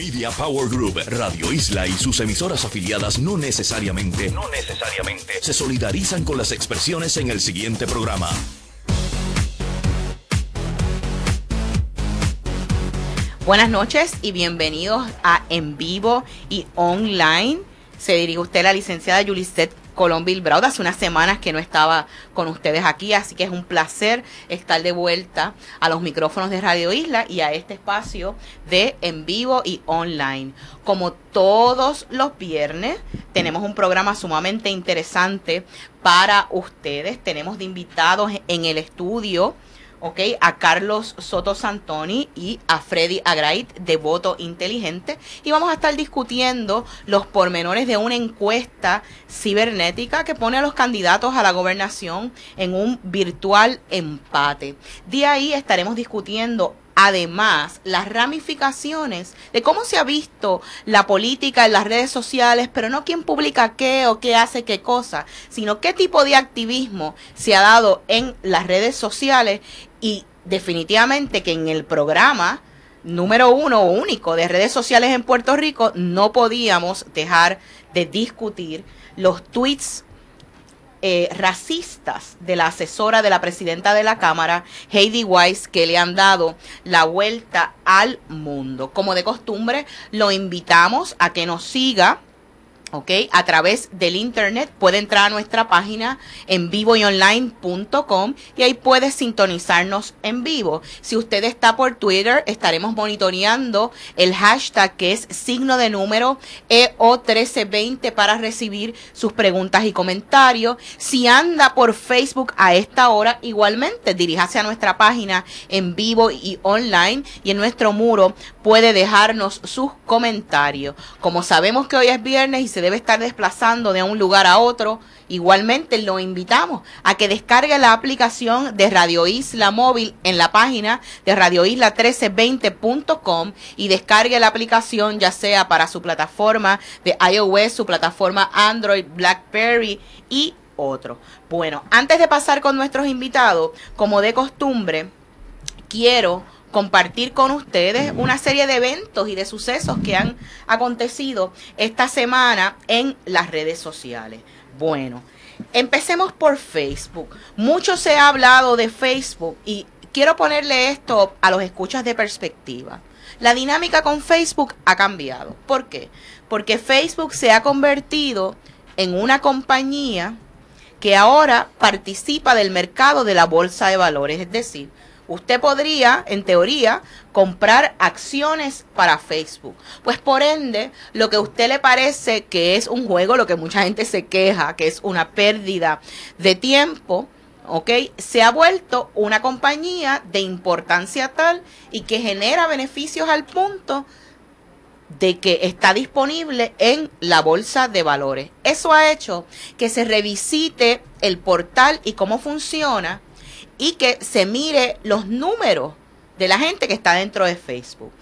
Media Power Group, Radio Isla y sus emisoras afiliadas no necesariamente, se solidarizan con las expresiones en el siguiente programa. Buenas noches y bienvenidos a En Vivo y Online. Se dirige usted la licenciada Yulisette Colón Bilbrao. Hace unas semanas que no estaba con ustedes aquí, así que es un placer estar de vuelta a los micrófonos de Radio Isla y a este espacio de en vivo y online. Como todos los viernes, tenemos un programa sumamente interesante para ustedes. Tenemos de invitados en el estudio ¿ok? A Carlos Soto Santoni y a Freddy Agrait de Voto Inteligente. Y vamos a estar discutiendo los pormenores de una encuesta cibernética que pone a los candidatos a la gobernación en un virtual empate. De ahí estaremos discutiendo además las ramificaciones de cómo se ha visto la política en las redes sociales, pero no quién publica qué o qué hace qué cosa, sino qué tipo de activismo se ha dado en las redes sociales y definitivamente que en el programa número uno o único de redes sociales en Puerto Rico no podíamos dejar de discutir los tweets eh, racistas de la asesora de la presidenta de la Cámara, Heidi Weiss, que le han dado la vuelta al mundo. Como de costumbre, lo invitamos a que nos siga ¿ok? A través del internet puede entrar a nuestra página en vivoyonline.com y ahí puede sintonizarnos en vivo. Si usted está por Twitter, estaremos monitoreando el hashtag que es signo de número EO1320 para recibir sus preguntas y comentarios. Si anda por Facebook a esta hora, igualmente diríjase a nuestra página en vivo y online y en nuestro muro puede dejarnos sus comentarios. Como sabemos que hoy es viernes y se debe estar desplazando de un lugar a otro, igualmente lo invitamos a que descargue la aplicación de Radio Isla Móvil en la página de radioisla1320.com y descargue la aplicación ya sea para su plataforma de iOS, su plataforma Android, BlackBerry y otro. Bueno, antes de pasar con nuestros invitados, como de costumbre, quiero compartir con ustedes una serie de eventos y de sucesos que han acontecido esta semana en las redes sociales. Bueno, empecemos por Facebook. Mucho se ha hablado de Facebook y quiero ponerle esto a los escuchas de perspectiva. La dinámica con Facebook ha cambiado. ¿Por qué? Porque Facebook se ha convertido en una compañía que ahora participa del mercado de la bolsa de valores, es decir, usted podría, en teoría, comprar acciones para Facebook. Pues por ende, lo que a usted le parece que es un juego, lo que mucha gente se queja, que es una pérdida de tiempo, ¿ok? Se ha vuelto una compañía de importancia tal y que genera beneficios al punto de que está disponible en la bolsa de valores. Eso ha hecho que se revisite el portal y cómo funciona y que se mire los números de la gente que está dentro de Facebook.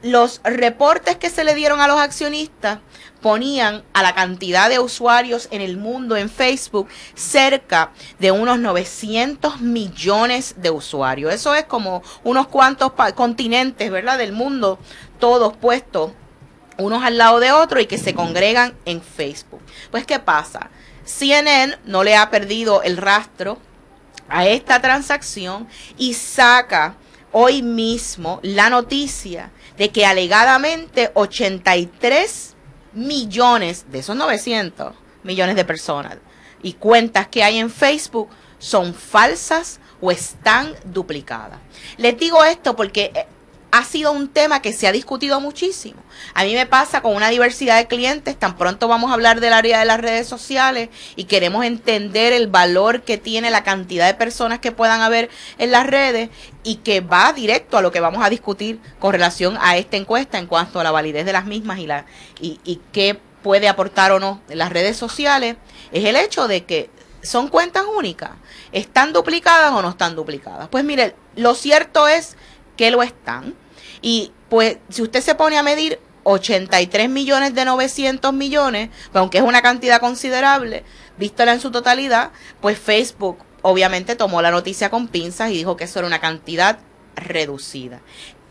Los reportes que se le dieron a los accionistas ponían a la cantidad de usuarios en el mundo en Facebook cerca de unos 900 millones de usuarios. Eso es como unos cuantos continentes, ¿verdad? Del mundo, todos puestos unos al lado de otros y que se congregan en Facebook. Pues, ¿qué pasa? CNN no le ha perdido el rastro a esta transacción y saca hoy mismo la noticia de que alegadamente 83 millones de esos 900 millones de personas y cuentas que hay en Facebook son falsas o están duplicadas. Les digo esto porque eh, ha sido un tema que se ha discutido muchísimo. A mí me pasa con una diversidad de clientes, tan pronto vamos a hablar del área de las redes sociales y queremos entender el valor que tiene la cantidad de personas que puedan haber en las redes y que va directo a lo que vamos a discutir con relación a esta encuesta en cuanto a la validez de las mismas y, la, y, y qué puede aportar o no en las redes sociales, es el hecho de que son cuentas únicas. ¿Están duplicadas o no están duplicadas? Pues mire, lo cierto es que lo están. Y pues si usted se pone a medir 83 millones de 900 millones, aunque es una cantidad considerable, vístola en su totalidad, pues Facebook obviamente tomó la noticia con pinzas y dijo que eso era una cantidad reducida.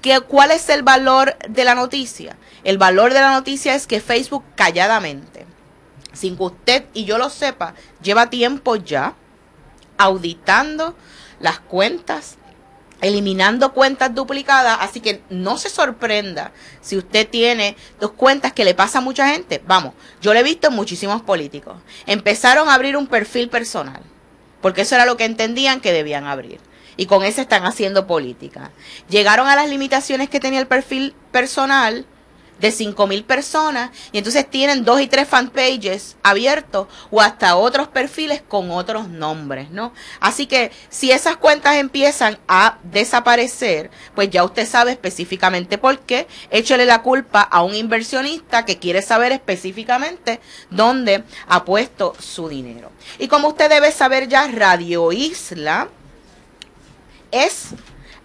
¿Qué, ¿Cuál es el valor de la noticia? El valor de la noticia es que Facebook calladamente, sin que usted y yo lo sepa, lleva tiempo ya auditando las cuentas eliminando cuentas duplicadas, así que no se sorprenda si usted tiene dos cuentas que le pasa a mucha gente. Vamos, yo lo he visto en muchísimos políticos. Empezaron a abrir un perfil personal, porque eso era lo que entendían que debían abrir. Y con ese están haciendo política. Llegaron a las limitaciones que tenía el perfil personal de 5.000 personas y entonces tienen dos y tres fanpages abiertos o hasta otros perfiles con otros nombres, ¿no? Así que si esas cuentas empiezan a desaparecer, pues ya usted sabe específicamente por qué, échele la culpa a un inversionista que quiere saber específicamente dónde ha puesto su dinero. Y como usted debe saber ya, Radio Isla es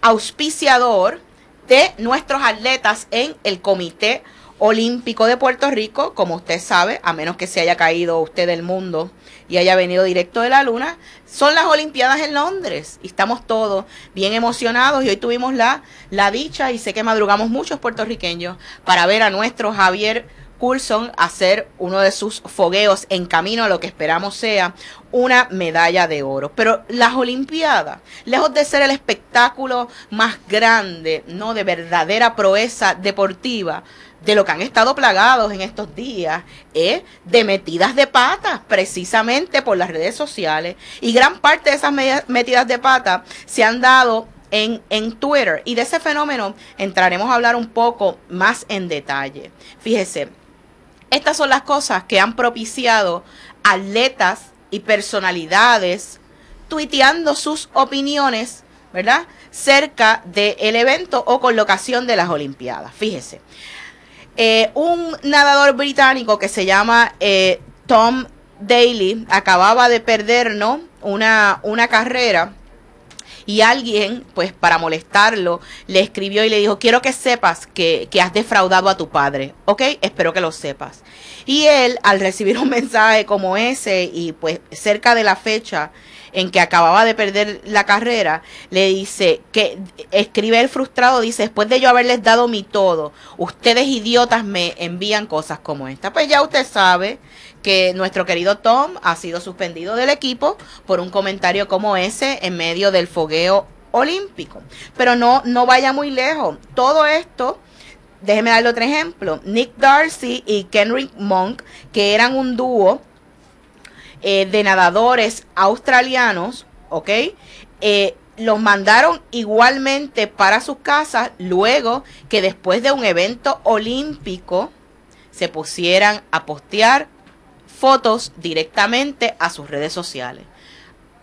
auspiciador de nuestros atletas en el Comité Olímpico de Puerto Rico, como usted sabe, a menos que se haya caído usted del mundo y haya venido directo de la luna, son las Olimpiadas en Londres y estamos todos bien emocionados y hoy tuvimos la, la dicha y sé que madrugamos muchos puertorriqueños para ver a nuestro Javier Coulson hacer uno de sus fogueos en camino a lo que esperamos sea una medalla de oro. Pero las Olimpiadas, lejos de ser el espectáculo más grande, no de verdadera proeza deportiva, de lo que han estado plagados en estos días es de metidas de patas, precisamente por las redes sociales. Y gran parte de esas metidas de pata se han dado en, en, Twitter. Y de ese fenómeno entraremos a hablar un poco más en detalle. Fíjese, estas son las cosas que han propiciado atletas y personalidades tuiteando sus opiniones, ¿verdad? Cerca del evento o colocación de las Olimpiadas. Fíjese, eh, un nadador británico que se llama eh, Tom Daly acababa de perder, ¿no? Una, una carrera y alguien, pues para molestarlo, le escribió y le dijo, quiero que sepas que, que, has defraudado a tu padre, ¿ok? Espero que lo sepas. Y él, al recibir un mensaje como ese y pues cerca de la fecha en que acababa de perder la carrera, le dice que escribe el frustrado, dice, después de yo haberles dado mi todo, ustedes idiotas me envían cosas como esta. Pues ya usted sabe que nuestro querido Tom ha sido suspendido del equipo por un comentario como ese en medio del fogueo olímpico. Pero no, no vaya muy lejos. Todo esto, déjeme darle otro ejemplo. Nick Darcy y Kenrick Monk, que eran un dúo eh, de nadadores australianos, ¿ok? Eh, los mandaron igualmente para sus casas luego que después de un evento olímpico se pusieran a postear fotos directamente a sus redes sociales.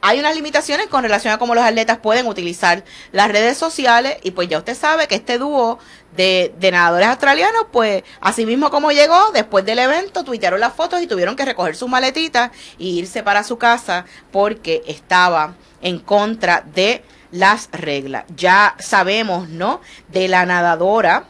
Hay unas limitaciones con relación a cómo los atletas pueden utilizar las redes sociales y pues ya usted sabe que este dúo de, nadadores australianos, pues así mismo como llegó, después del evento, tuitearon las fotos y tuvieron que recoger sus maletitas e irse para su casa porque estaba en contra de las reglas. Ya sabemos, ¿no? De la nadadora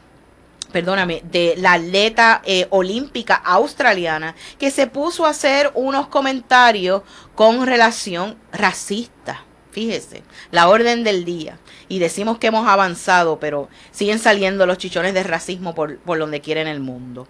perdóname, de la atleta eh, olímpica australiana que se puso a hacer unos comentarios con relación racista. Fíjese, la orden del día. Y decimos que hemos avanzado, pero siguen saliendo los chichones de racismo por, por donde quiera en el mundo.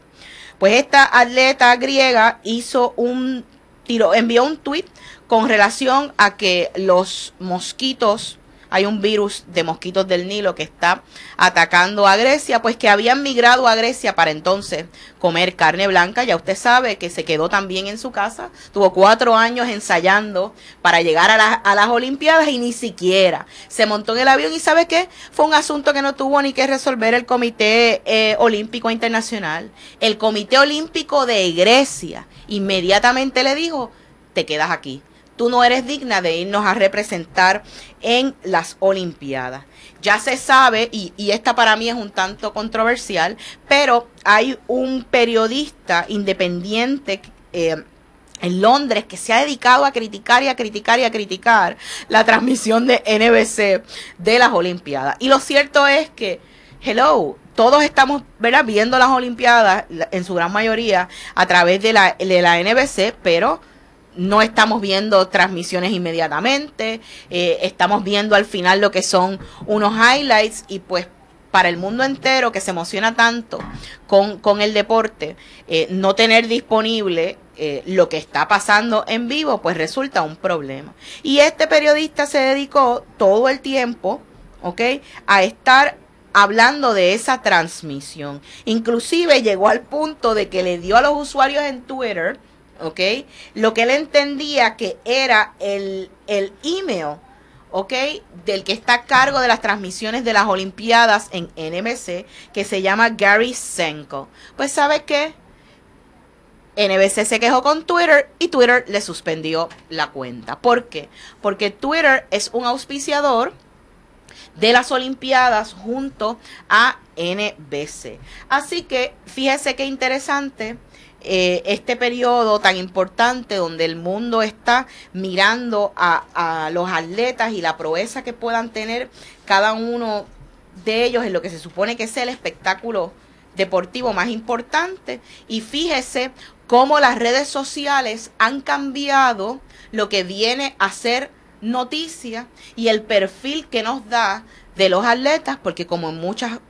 Pues esta atleta griega hizo un tiro, envió un tuit con relación a que los mosquitos hay un virus de mosquitos del Nilo que está atacando a Grecia, pues que habían migrado a Grecia para entonces comer carne blanca. Ya usted sabe que se quedó también en su casa, tuvo cuatro años ensayando para llegar a, las Olimpiadas y ni siquiera se montó en el avión y sabe qué, fue un asunto que no tuvo ni que resolver el Comité eh, Olímpico Internacional. El Comité Olímpico de Grecia inmediatamente le dijo, te quedas aquí tú no eres digna de irnos a representar en las Olimpiadas. Ya se sabe, y, esta para mí es un tanto controversial, pero hay un periodista independiente eh, en Londres que se ha dedicado a criticar y a criticar y a criticar la transmisión de NBC de las Olimpiadas. Y lo cierto es que, hello, todos estamos viendo las Olimpiadas en su gran mayoría a través de la, de la NBC, pero no estamos viendo transmisiones inmediatamente, eh, estamos viendo al final lo que son unos highlights y pues para el mundo entero que se emociona tanto con, el deporte, eh, no tener disponible eh, lo que está pasando en vivo, pues resulta un problema. Y este periodista se dedicó todo el tiempo, ¿ok? A estar hablando de esa transmisión. Inclusive llegó al punto de que le dio a los usuarios en Twitter, ¿ok? Lo que él entendía que era el, el email ¿ok? Del que está a cargo de las transmisiones de las Olimpiadas en NBC, que se llama Gary Senko. Pues ¿sabe qué? NBC se quejó con Twitter y Twitter le suspendió la cuenta. ¿Por qué? Porque Twitter es un auspiciador de las Olimpiadas junto a NBC. Así que fíjese qué interesante eh, este periodo tan importante donde el mundo está mirando a, los atletas y la proeza que puedan tener cada uno de ellos en lo que se supone que es el espectáculo deportivo más importante. Y fíjese cómo las redes sociales han cambiado lo que viene a ser noticia y el perfil que nos da de los atletas, porque como en muchas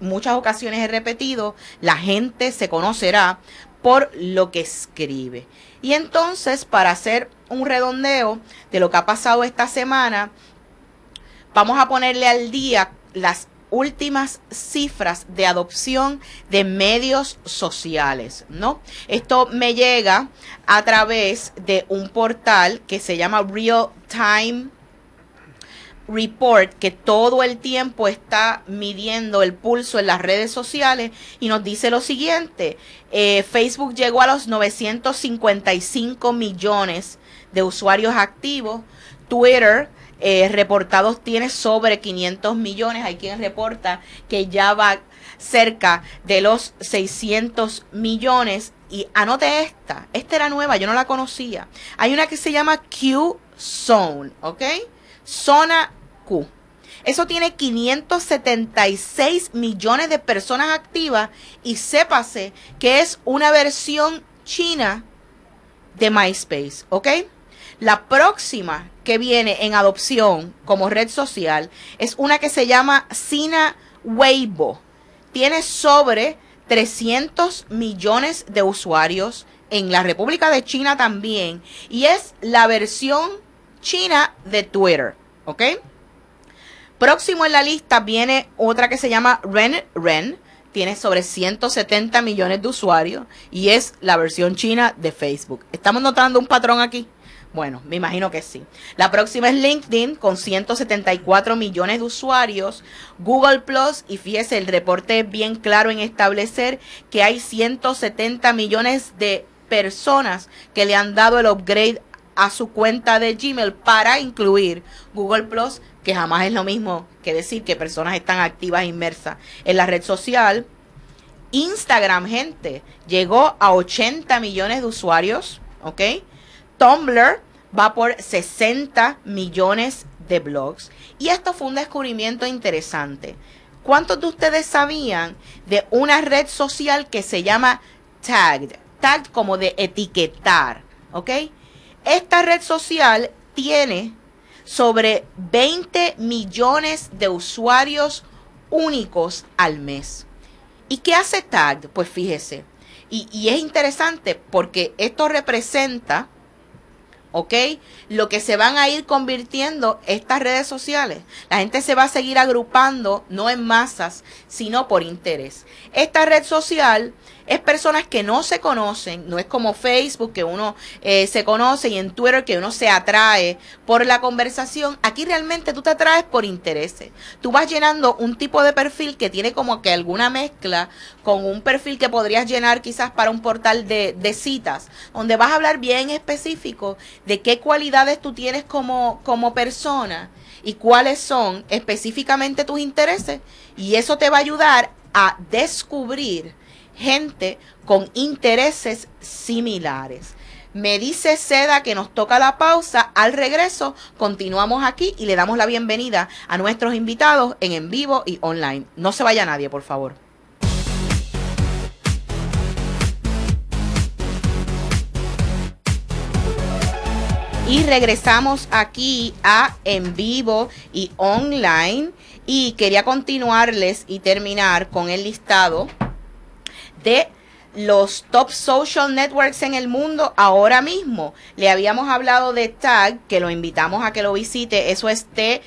muchas ocasiones he repetido, la gente se conocerá por lo que escribe. Y entonces, para hacer un redondeo de lo que ha pasado esta semana, vamos a ponerle al día las últimas cifras de adopción de medios sociales, ¿no? Esto me llega a través de un portal que se llama Real Time Report que todo el tiempo está midiendo el pulso en las redes sociales y nos dice lo siguiente, eh, Facebook llegó a los 955 millones de usuarios activos, Twitter eh, reportados tiene sobre 500 millones, hay quien reporta que ya va cerca de los 600 millones y anote esta, esta era nueva, yo no la conocía. Hay una que se llama Q Zone, ¿ok? Zona eso tiene 576 millones de personas activas y sépase que es una versión china de MySpace, ¿ok? La próxima que viene en adopción como red social es una que se llama Sina Weibo. Tiene sobre 300 millones de usuarios en la República de China también y es la versión china de Twitter, ¿ok? Próximo en la lista viene otra que se llama Ren Ren. Tiene sobre 170 millones de usuarios y es la versión china de Facebook. ¿Estamos notando un patrón aquí? Bueno, me imagino que sí. La próxima es LinkedIn con 174 millones de usuarios. Google Plus, y fíjese, el reporte es bien claro en establecer que hay 170 millones de personas que le han dado el upgrade a su cuenta de Gmail para incluir Google Plus que jamás es lo mismo que decir que personas están activas e inmersas en la red social. Instagram, gente, llegó a 80 millones de usuarios, ¿ok? Tumblr va por 60 millones de blogs. Y esto fue un descubrimiento interesante. ¿Cuántos de ustedes sabían de una red social que se llama Tagged? Tagged como de etiquetar, ¿ok? Esta red social tiene sobre 20 millones de usuarios únicos al mes. ¿Y qué hace Tag? Pues fíjese, y, y es interesante porque esto representa ¿ok? Lo que se van a ir convirtiendo estas redes sociales. La gente se va a seguir agrupando, no en masas, sino por interés. Esta red social es personas que no se conocen, no es como Facebook que uno eh, se conoce y en Twitter que uno se atrae por la conversación. Aquí realmente tú te atraes por intereses. Tú vas llenando un tipo de perfil que tiene como que alguna mezcla con un perfil que podrías llenar quizás para un portal de, de citas, donde vas a hablar bien específico de qué cualidades tú tienes como, como persona y cuáles son específicamente tus intereses y eso te va a ayudar a descubrir gente con intereses similares. Me dice Seda que nos toca la pausa. Al regreso continuamos aquí y le damos la bienvenida a nuestros invitados en en vivo y online. No se vaya nadie, por favor. Y regresamos aquí a en vivo y online Y quería continuarles y terminar con el listado de los top social networks en el mundo ahora mismo. Le habíamos hablado de Tag, que lo invitamos a que lo visite. Eso es T-G-G-E-D,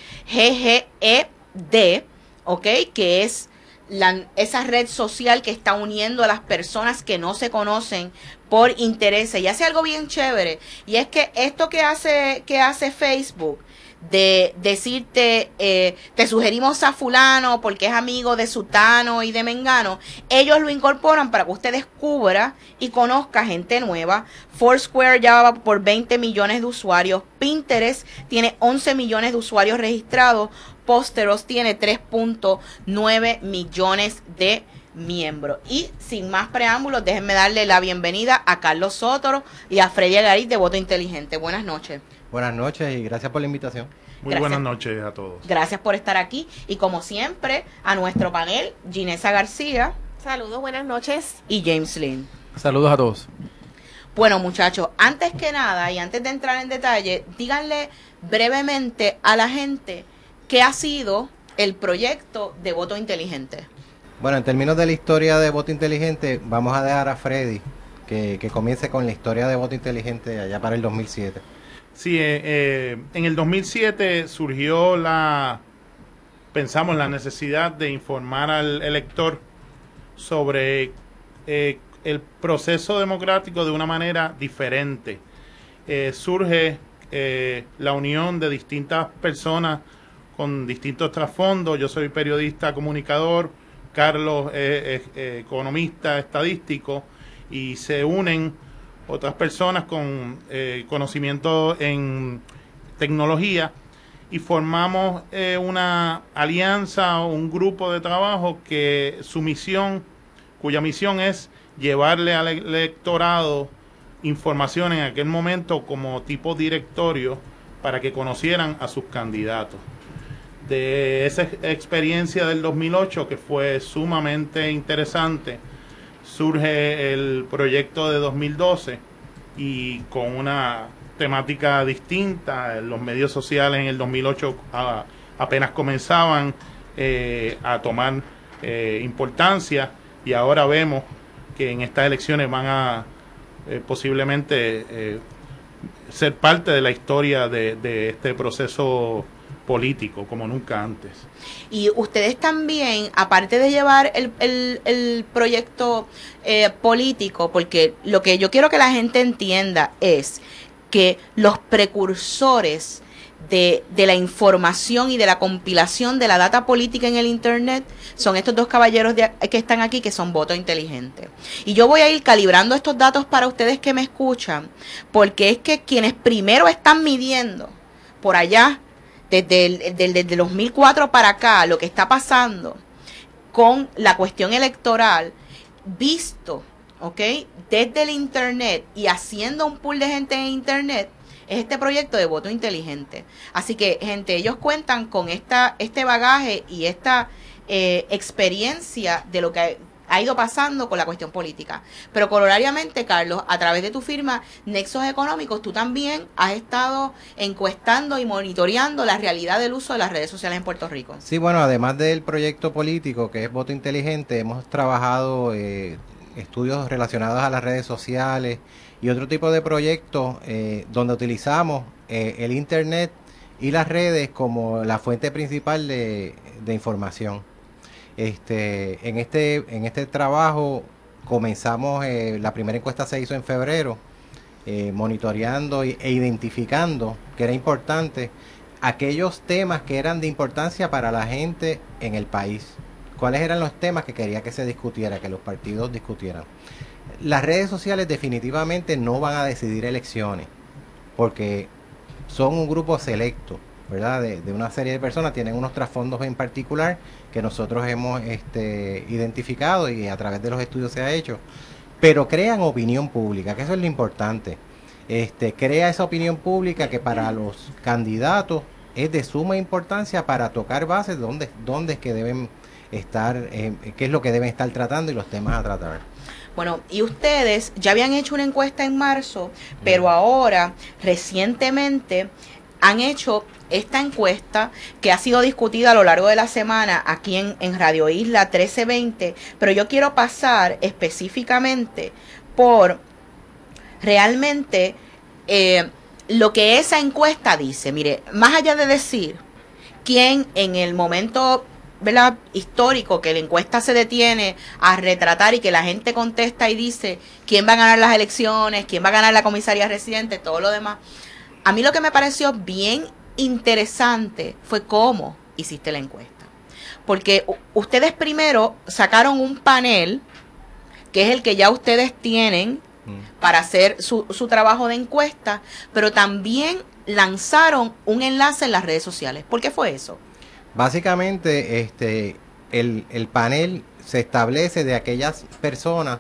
¿ok? Que es esa red social que está uniendo a las personas que no se conocen por intereses. Y hace algo bien chévere. Y es que esto que hace, que hace Facebook de decirte, eh, te sugerimos a fulano porque es amigo de Sutano y de Mengano, ellos lo incorporan para que usted descubra y conozca gente nueva. Foursquare ya va por 20 millones de usuarios, Pinterest tiene 11 millones de usuarios registrados, Posteros tiene 3.9 millones de miembros. Y sin más preámbulos, déjenme darle la bienvenida a Carlos Sotoro y a Freddy Garit de Voto Inteligente. Buenas noches. Buenas noches y gracias por la invitación. Muy buenas noches a todos. Gracias por estar aquí y como siempre a nuestro panel, Ginesa García. Saludos, buenas noches. Y James Lynn. Saludos a todos. Bueno muchachos, antes que nada y antes de entrar en detalle, díganle brevemente a la gente qué ha sido el proyecto de voto inteligente. Bueno, en términos de la historia de voto inteligente, vamos a dejar a Freddy que, que comience con la historia de voto inteligente allá para el 2007. Sí, eh, eh, en el 2007 surgió la, pensamos, la necesidad de informar al elector sobre eh, el proceso democrático de una manera diferente. surge la unión de distintas personas con distintos trasfondos. Yo soy periodista, comunicador, Carlos es economista, estadístico, y se unen otras personas con eh, conocimiento en tecnología y formamos eh, una alianza o un grupo de trabajo que su misión, cuya misión es llevarle al electorado información en aquel momento como tipo directorio para que conocieran a sus candidatos. De esa experiencia del 2008 que fue sumamente interesante, surge el proyecto de 2012 y con una temática distinta. Los medios sociales en el 2008 apenas comenzaban eh, a tomar eh, importancia y ahora vemos que en estas elecciones van a eh, posiblemente ser parte de la historia de este proceso político como nunca antes. Y ustedes también, aparte de llevar el, el, proyecto eh, político, porque lo que yo quiero que la gente entienda es que los precursores de, de, la información y de la compilación de la data política en el Internet son estos dos caballeros que están aquí que son voto inteligente. Y yo voy a ir calibrando estos datos para ustedes que me escuchan, porque es que quienes primero están midiendo por allá desde el desde 2004 para acá, lo que está pasando con la cuestión electoral, visto, ¿ok? Desde el Internet y haciendo un pool de gente en Internet, es este proyecto de voto inteligente. Así que, gente, ellos cuentan con esta, este bagaje y esta eh, experiencia de lo que ha ido pasando con la cuestión política. Pero colorariamente, Carlos, a través de tu firma Nexos Económicos, tú también has estado encuestando y monitoreando la realidad del uso de las redes sociales en Puerto Rico. Sí, bueno, además del proyecto político que es Voto Inteligente, hemos trabajado eh, estudios relacionados a las redes sociales y otro tipo de proyectos eh, donde utilizamos eh, el Internet y las redes como la fuente principal de información. Este, en, este, en este trabajo comenzamos, eh, la primera encuesta se hizo en febrero, eh, monitoreando e identificando que era importante aquellos temas que eran de importancia para la gente en el país. ¿Cuáles eran los temas que quería que se discutiera, que los partidos discutieran? Las redes sociales definitivamente no van a decidir elecciones, porque son un grupo selecto ¿verdad? De, una serie de personas, tienen unos trasfondos en particular que nosotros hemos este, identificado y a través de los estudios se ha hecho, pero crean opinión pública, que eso es lo importante. Este, crea esa opinión pública que para los candidatos es de suma importancia para tocar bases donde, dónde es que deben estar, eh, qué es lo que deben estar tratando y los temas a tratar. Bueno, y ustedes ya habían hecho una encuesta en marzo, pero ahora, recientemente, han hecho esta encuesta que ha sido discutida a lo largo de la semana aquí en, Radio Isla 1320, pero yo quiero pasar específicamente por realmente eh, lo que esa encuesta dice. Mire, más allá de decir quién en el momento histórico que la encuesta se detiene a retratar y que la gente contesta y dice quién va a ganar las elecciones, quién va a ganar la comisaría residente, todo lo demás. A mí lo que me pareció bien interesante fue cómo hiciste la encuesta. Porque ustedes primero sacaron un panel, que es el que ya ustedes tienen mm. para hacer su, su trabajo de encuesta, pero también lanzaron un enlace en las redes sociales. ¿Por qué fue eso? Básicamente, este, el, el panel se establece de aquellas personas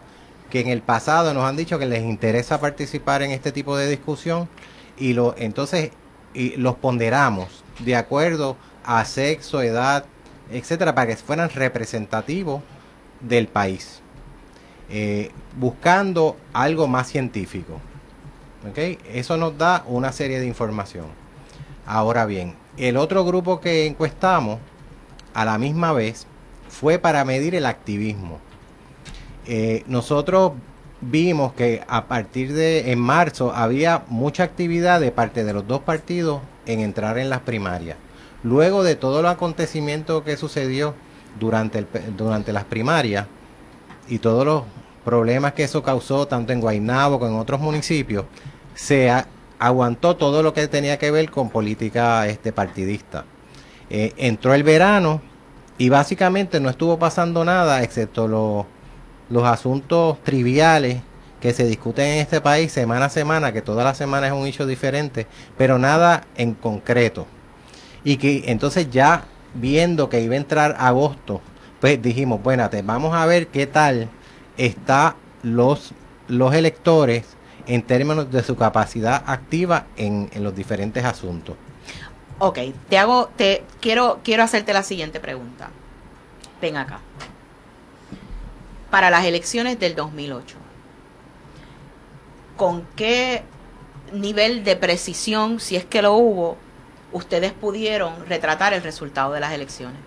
que en el pasado nos han dicho que les interesa participar en este tipo de discusión y lo entonces y los ponderamos de acuerdo a sexo, edad, etcétera, para que fueran representativos del país, eh, buscando algo más científico. Eso nos da una serie de información. Ahora bien, el otro grupo que encuestamos a la misma vez fue para medir el activismo. Eh, nosotros vimos que a partir de en marzo había mucha actividad de parte de los dos partidos en entrar en las primarias. Luego de todo el acontecimiento que sucedió durante, el, durante las primarias y todos los problemas que eso causó tanto en Guaynabo como en otros municipios, se aguantó todo lo que tenía que ver con política este, partidista. Eh, entró el verano y básicamente no estuvo pasando nada excepto los los asuntos triviales que se discuten en este país semana a semana, que toda la semana es un hecho diferente, pero nada en concreto. Y que entonces ya viendo que iba a entrar agosto, pues dijimos, bueno, vamos a ver qué tal está los, los electores en términos de su capacidad activa en, en los diferentes asuntos. Ok, te hago, te quiero, quiero hacerte la siguiente pregunta. Ven acá para las elecciones del 2008. ¿Con qué nivel de precisión, si es que lo hubo, ustedes pudieron retratar el resultado de las elecciones?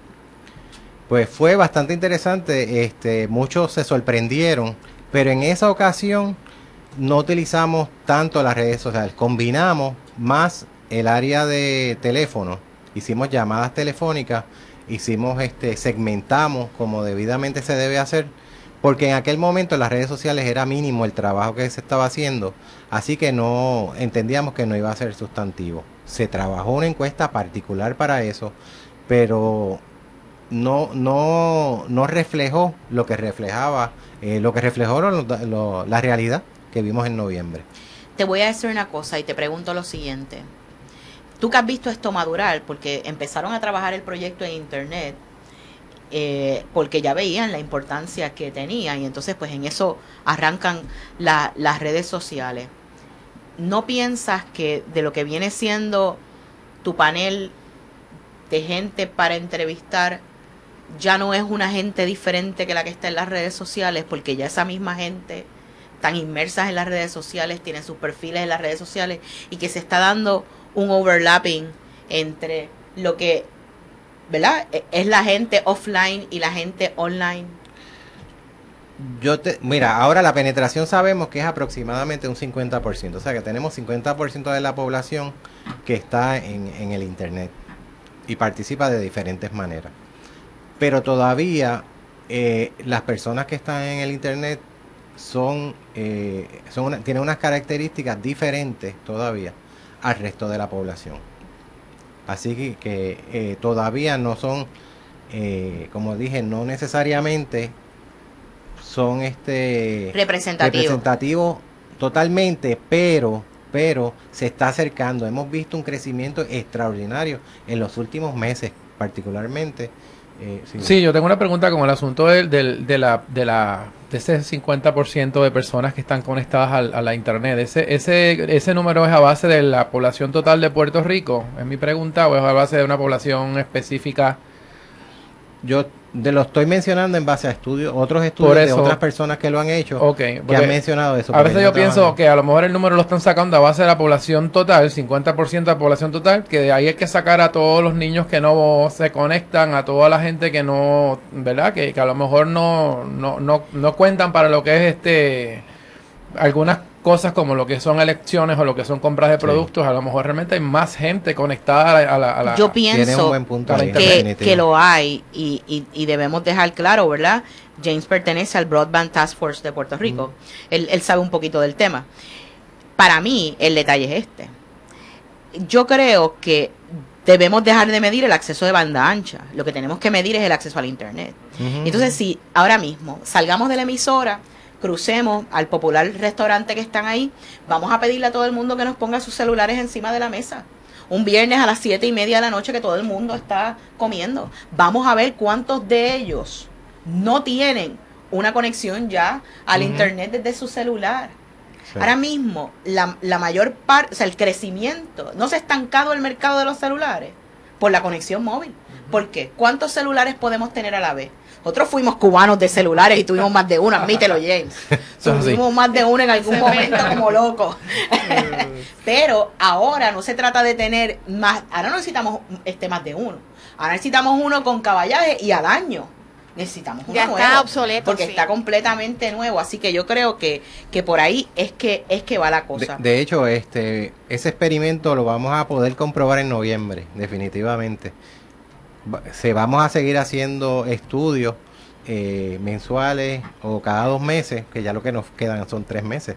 Pues fue bastante interesante, este, muchos se sorprendieron, pero en esa ocasión no utilizamos tanto las redes sociales, combinamos más el área de teléfono, hicimos llamadas telefónicas, hicimos este, segmentamos como debidamente se debe hacer porque en aquel momento en las redes sociales era mínimo el trabajo que se estaba haciendo, así que no entendíamos que no iba a ser sustantivo. Se trabajó una encuesta particular para eso, pero no, no, no reflejó lo que reflejaba, eh, lo que reflejó la realidad que vimos en noviembre. Te voy a decir una cosa y te pregunto lo siguiente. Tú que has visto esto madurar, porque empezaron a trabajar el proyecto en internet, eh, porque ya veían la importancia que tenía y entonces pues en eso arrancan las redes sociales. ¿No piensas que de lo que viene siendo tu panel de gente para entrevistar ya no es una gente diferente que la que está en las redes sociales porque ya esa misma gente tan inmersas en las redes sociales tienen sus perfiles en las redes sociales y que se está dando un overlapping entre lo que ¿verdad? E, es la gente offline y la gente online. Yo te, mira, ahora la penetración sabemos que es aproximadamente un 50%, o sea que tenemos 50% de la población que está en, el Internet y participa de diferentes maneras. Pero todavía eh, las personas que están en el Internet son, eh, tienen unas características diferentes todavía al resto de la población. Así que, eh, todavía no son, eh, como dije, no necesariamente son este representativos totalmente, pero pero se está acercando. Hemos visto un crecimiento extraordinario en los últimos meses, particularmente eh, sí. yo tengo una pregunta como el asunto del, de, la, de, la, de ese 50% de personas que están conectadas a, la Internet. Ese, ese, ¿Ese número es a base de la población total de Puerto Rico? Es mi pregunta, o es a base de una población específica. Yo De lo estoy mencionando en base a estudios, otros estudios de otras personas que lo han hecho, que han mencionado eso. A veces yo pienso que a lo mejor el número lo están sacando a base de la población total, 50% de la población total, que de ahí hay que sacar a todos los niños que no se conectan, a toda la gente que no, ¿verdad? Que, que a lo mejor no, no, no, no cuentan para lo que es este algunas cosas como lo que son elecciones o lo que son compras de productos, a lo mejor realmente hay más gente conectada a la... A la Yo pienso que, lo hay y, y, debemos dejar claro, ¿verdad? James pertenece al Broadband Task Force de Puerto Rico. él, él sabe un poquito del tema. Para mí, el detalle es este. Yo creo que debemos dejar de medir el acceso de banda ancha. Lo que tenemos que medir es el acceso al Internet. Entonces, si ahora mismo salgamos de la emisora crucemos al popular restaurante que están ahí, vamos a pedirle a todo el mundo que nos ponga sus celulares encima de la mesa. Un viernes a las siete y media de la noche que todo el mundo está comiendo. Vamos a ver cuántos de ellos no tienen una conexión ya al internet desde su celular. Ahora mismo, la, la mayor parte, o sea, el crecimiento, no se ha estancado el mercado de los celulares por la conexión móvil. ¿Por qué? ¿Cuántos celulares podemos tener a la vez? Nosotros fuimos cubanos de celulares y tuvimos más de uno, admítelo, James. tuvimos más de uno en algún momento como locos. Pero ahora no se trata de tener más, ahora no necesitamos este más de uno. Ahora necesitamos uno con caballaje y al año necesitamos uno ya está obsoleto porque está completamente nuevo así que yo creo que, que por ahí es que es que va la cosa de, hecho este ese experimento lo vamos a poder comprobar en noviembre definitivamente se vamos a seguir haciendo estudios eh, mensuales o cada dos meses, que ya lo que nos quedan son tres meses.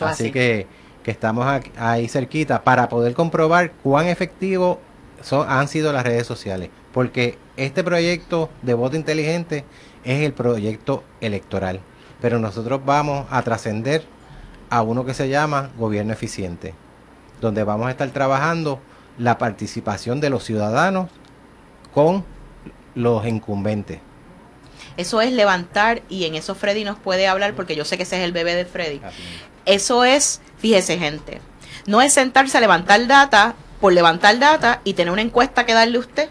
así, Que, que, estamos ahí cerquita para poder comprobar cuán efectivo son, han sido las redes sociales. Porque este proyecto de voto inteligente es el proyecto electoral. Pero nosotros vamos a trascender a uno que se llama gobierno eficiente, donde vamos a estar trabajando la participación de los ciudadanos con los incumbentes. Eso es levantar, y en eso Freddy nos puede hablar, porque yo sé que ese es el bebé de Freddy. Eso es, fíjese gente, no es sentarse a levantar data por levantar data y tener una encuesta que darle a usted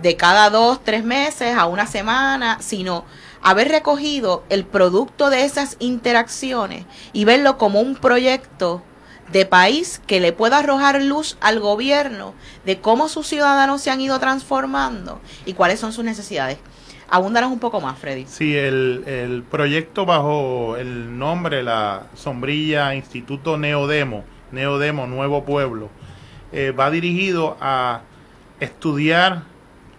de cada dos, tres meses a una semana, sino haber recogido el producto de esas interacciones y verlo como un proyecto de país que le pueda arrojar luz al gobierno de cómo sus ciudadanos se han ido transformando y cuáles son sus necesidades. Abúndanos un poco más, Freddy. Sí, el, el proyecto bajo el nombre, la sombrilla Instituto Neodemo, Neodemo Nuevo Pueblo, eh, va dirigido a estudiar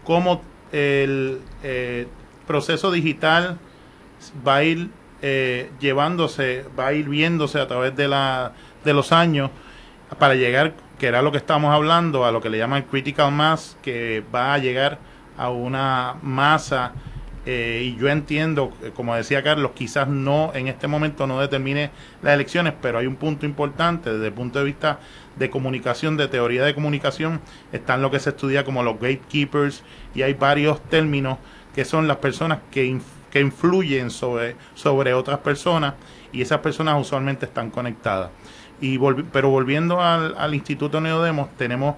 cómo el eh, proceso digital va a ir eh, llevándose, va a ir viéndose a través de la de los años para llegar, que era lo que estamos hablando, a lo que le llaman critical mass, que va a llegar a una masa. Eh, y yo entiendo, eh, como decía Carlos, quizás no en este momento no determine las elecciones, pero hay un punto importante desde el punto de vista de comunicación, de teoría de comunicación, están lo que se estudia como los gatekeepers y hay varios términos que son las personas que, que influyen sobre, sobre otras personas y esas personas usualmente están conectadas. Y pero volviendo al, Instituto Neodemos, tenemos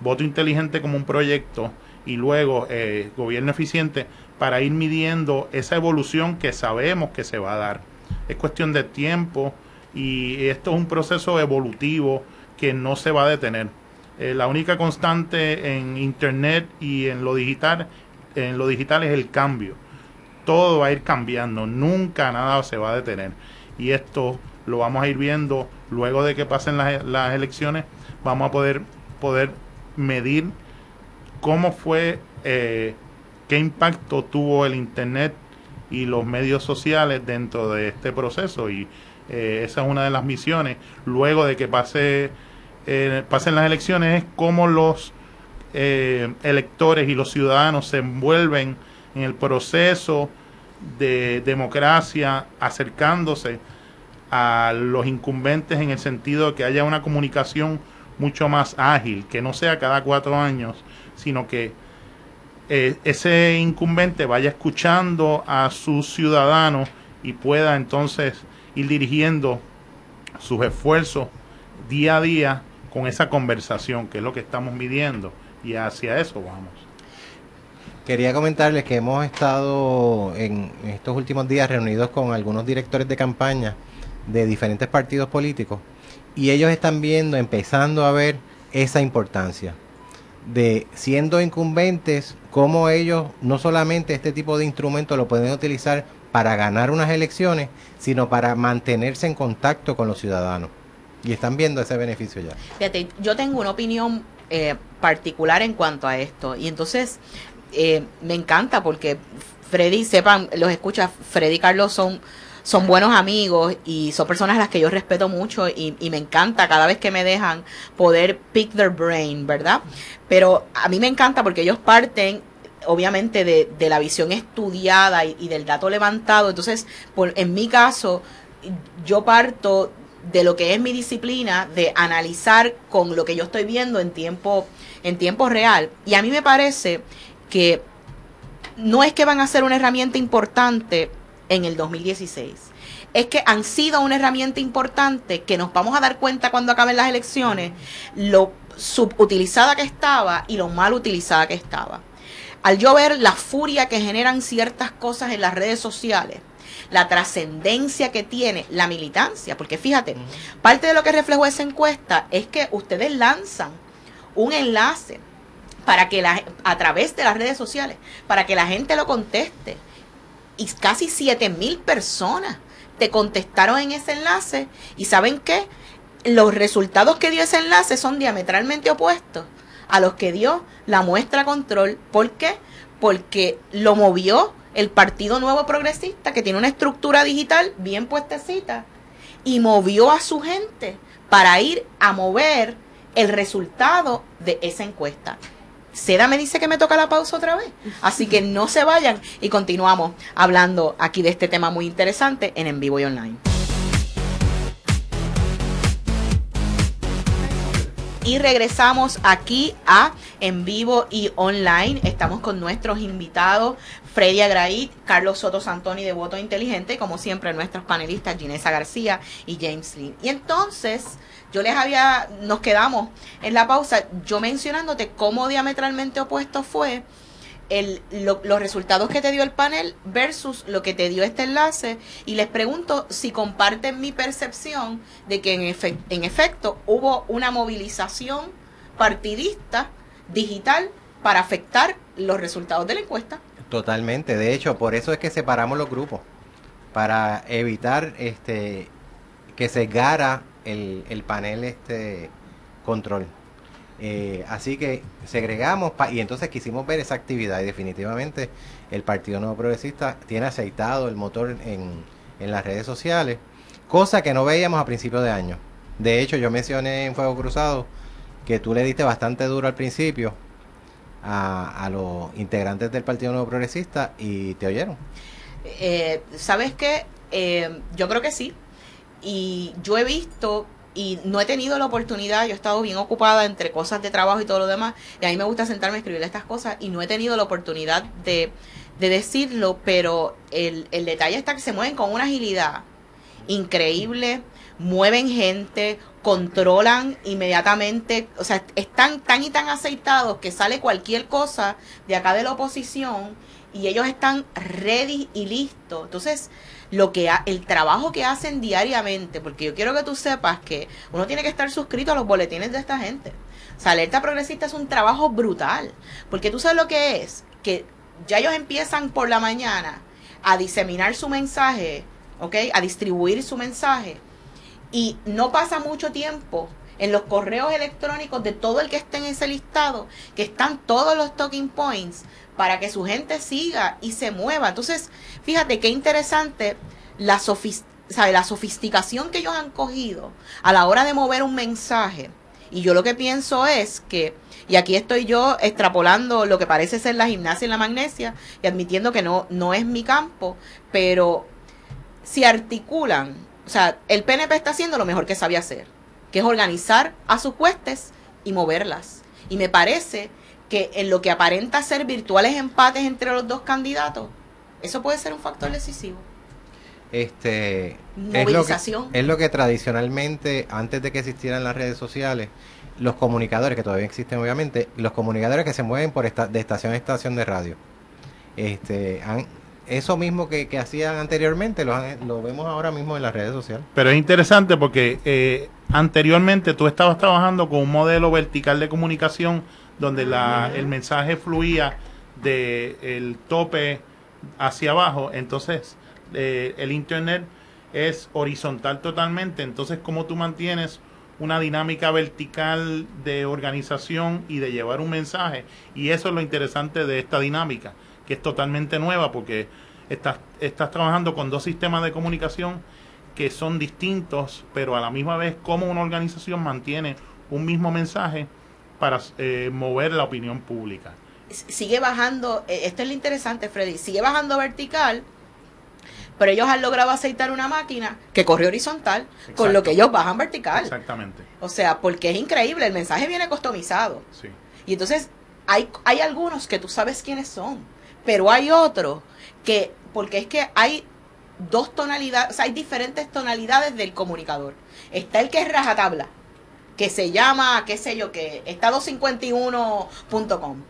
voto inteligente como un proyecto y luego eh, gobierno eficiente para ir midiendo esa evolución que sabemos que se va a dar. Es cuestión de tiempo y esto es un proceso evolutivo que no se va a detener. Eh, la única constante en internet y en lo digital, en lo digital es el cambio. Todo va a ir cambiando, nunca nada se va a detener. Y esto lo vamos a ir viendo luego de que pasen las, elecciones, vamos a poder, poder medir cómo fue, eh, qué impacto tuvo el Internet y los medios sociales dentro de este proceso. Y eh, esa es una de las misiones. Luego de que pase, eh, pasen las elecciones, es cómo los electores y los ciudadanos se envuelven en el proceso de democracia, acercándose a los incumbentes en el sentido de que haya una comunicación mucho más ágil, que no sea cada cuatro años, sino que eh, ese incumbente vaya escuchando a sus ciudadanos y pueda entonces ir dirigiendo sus esfuerzos día a día con esa conversación, que es lo que estamos midiendo, y hacia eso vamos. Quería comentarles que hemos estado en estos últimos días reunidos con algunos directores de campaña de diferentes partidos políticos y ellos están viendo, empezando a ver esa importancia de siendo incumbentes, cómo ellos no solamente este tipo de instrumentos lo pueden utilizar para ganar unas elecciones, sino para mantenerse en contacto con los ciudadanos. Y están viendo ese beneficio ya. Fíjate, yo tengo una opinión eh, particular en cuanto a esto. Y entonces eh, me encanta porque Freddy, sepan, los escucha, Freddy y Carlos son son buenos amigos y son personas a las que yo respeto mucho y, me encanta cada vez que me dejan poder pick their brain, ¿verdad? Pero a mí me encanta porque ellos parten obviamente de, la visión estudiada y, del dato levantado. Entonces, en mi caso, yo parto de lo que es mi disciplina, de analizar con lo que yo estoy viendo en tiempo, en tiempo real. Y a mí me parece que no es que van a ser una herramienta importante en el 2016. Es que han sido una herramienta importante que nos vamos a dar cuenta cuando acaben las elecciones lo subutilizada que estaba y lo mal utilizada que estaba. Al yo ver la furia que generan ciertas cosas en las redes sociales, la trascendencia que tiene la militancia, porque fíjate, parte de lo que reflejó esa encuesta es que ustedes lanzan un enlace para que la, a través de las redes sociales, para que la gente lo conteste. Y casi 7 mil personas te contestaron en ese enlace. ¿Y saben qué? Los resultados que dio ese enlace son diametralmente opuestos a los que dio la muestra control. ¿Por qué? Porque lo movió el Partido Nuevo Progresista, que tiene una estructura digital bien puestecita, y movió a su gente para ir a mover el resultado de esa encuesta. Seda me dice que me toca la pausa otra vez. Así que no se vayan y continuamos hablando aquí de este tema muy interesante en En Vivo y Online. Y regresamos aquí a En Vivo y Online. Estamos con nuestros invitados Freddy Agraí, Carlos Soto Santoni de Voto Inteligente, como siempre nuestros panelistas Ginesa García y James Lee. Y entonces, yo les había, nos quedamos en la pausa, yo mencionándote cómo diametralmente opuesto fue el, los resultados que te dio el panel versus lo que te dio este enlace y les pregunto si comparten mi percepción de que en, en efecto hubo una movilización partidista digital para afectar los resultados de la encuesta. Totalmente, de hecho, por eso es que separamos los grupos, para evitar este que se gara el, el panel este control. Eh, así que segregamos y entonces quisimos ver esa actividad y definitivamente el Partido Nuevo Progresista tiene aceitado el motor en, en las redes sociales, cosa que no veíamos a principios de año. De hecho, yo mencioné en Fuego Cruzado que tú le diste bastante duro al principio, a, los integrantes del Partido Nuevo Progresista y te oyeron. Eh, ¿Sabes qué? Eh, yo creo que sí. Y yo he visto y no he tenido la oportunidad, yo he estado bien ocupada entre cosas de trabajo y todo lo demás, y a mí me gusta sentarme a escribir estas cosas y no he tenido la oportunidad de, de decirlo, pero el, el detalle está que se mueven con una agilidad increíble, mueven gente, controlan inmediatamente, o sea, están tan y tan aceitados que sale cualquier cosa de acá de la oposición y ellos están ready y listos. Entonces, lo que el trabajo que hacen diariamente, porque yo quiero que tú sepas que uno tiene que estar suscrito a los boletines de esta gente. O sea, alerta progresista es un trabajo brutal, porque tú sabes lo que es, que ya ellos empiezan por la mañana a diseminar su mensaje, ¿ok? A distribuir su mensaje y no pasa mucho tiempo en los correos electrónicos de todo el que esté en ese listado, que están todos los talking points para que su gente siga y se mueva. Entonces, fíjate qué interesante la, la sofisticación que ellos han cogido a la hora de mover un mensaje. Y yo lo que pienso es que, y aquí estoy yo extrapolando lo que parece ser la gimnasia y la magnesia, y admitiendo que no, no es mi campo, pero si articulan o sea, el PNP está haciendo lo mejor que sabía hacer, que es organizar a sus huestes y moverlas. Y me parece que en lo que aparenta ser virtuales empates entre los dos candidatos, eso puede ser un factor decisivo. Este, Movilización. Es lo, que, tradicionalmente, antes de que existieran las redes sociales, los comunicadores, que todavía existen obviamente, los comunicadores que se mueven por esta, de estación a estación de radio este, han, eso mismo que, que hacían anteriormente lo, han- lo vemos ahora mismo en las redes sociales. Pero es interesante porque eh, anteriormente tú estabas trabajando con un modelo vertical de comunicación donde la, el mensaje fluía del el tope hacia abajo. Entonces, eh, el Internet es horizontal totalmente. Entonces, ¿cómo tú mantienes una dinámica vertical de organización y de llevar un mensaje? Y eso es lo interesante de esta dinámica, que es totalmente nueva porque estás, estás trabajando con dos sistemas de comunicación que son distintos, pero a la misma vez cómo una organización mantiene un mismo mensaje para eh, mover la opinión pública. sigue bajando, eh, esto es lo interesante, Freddy, sigue bajando vertical, pero ellos han logrado aceitar una máquina que corre horizontal, con lo que ellos bajan vertical. Exactamente. O sea, porque es increíble, el mensaje viene customizado. Sí. Y entonces hay, hay algunos que tú sabes quiénes son, pero hay otros que, porque es que hay dos tonalidades, o sea, hay diferentes tonalidades del comunicador. Está el que es rajatabla, que se llama, qué sé yo, que está 251.com.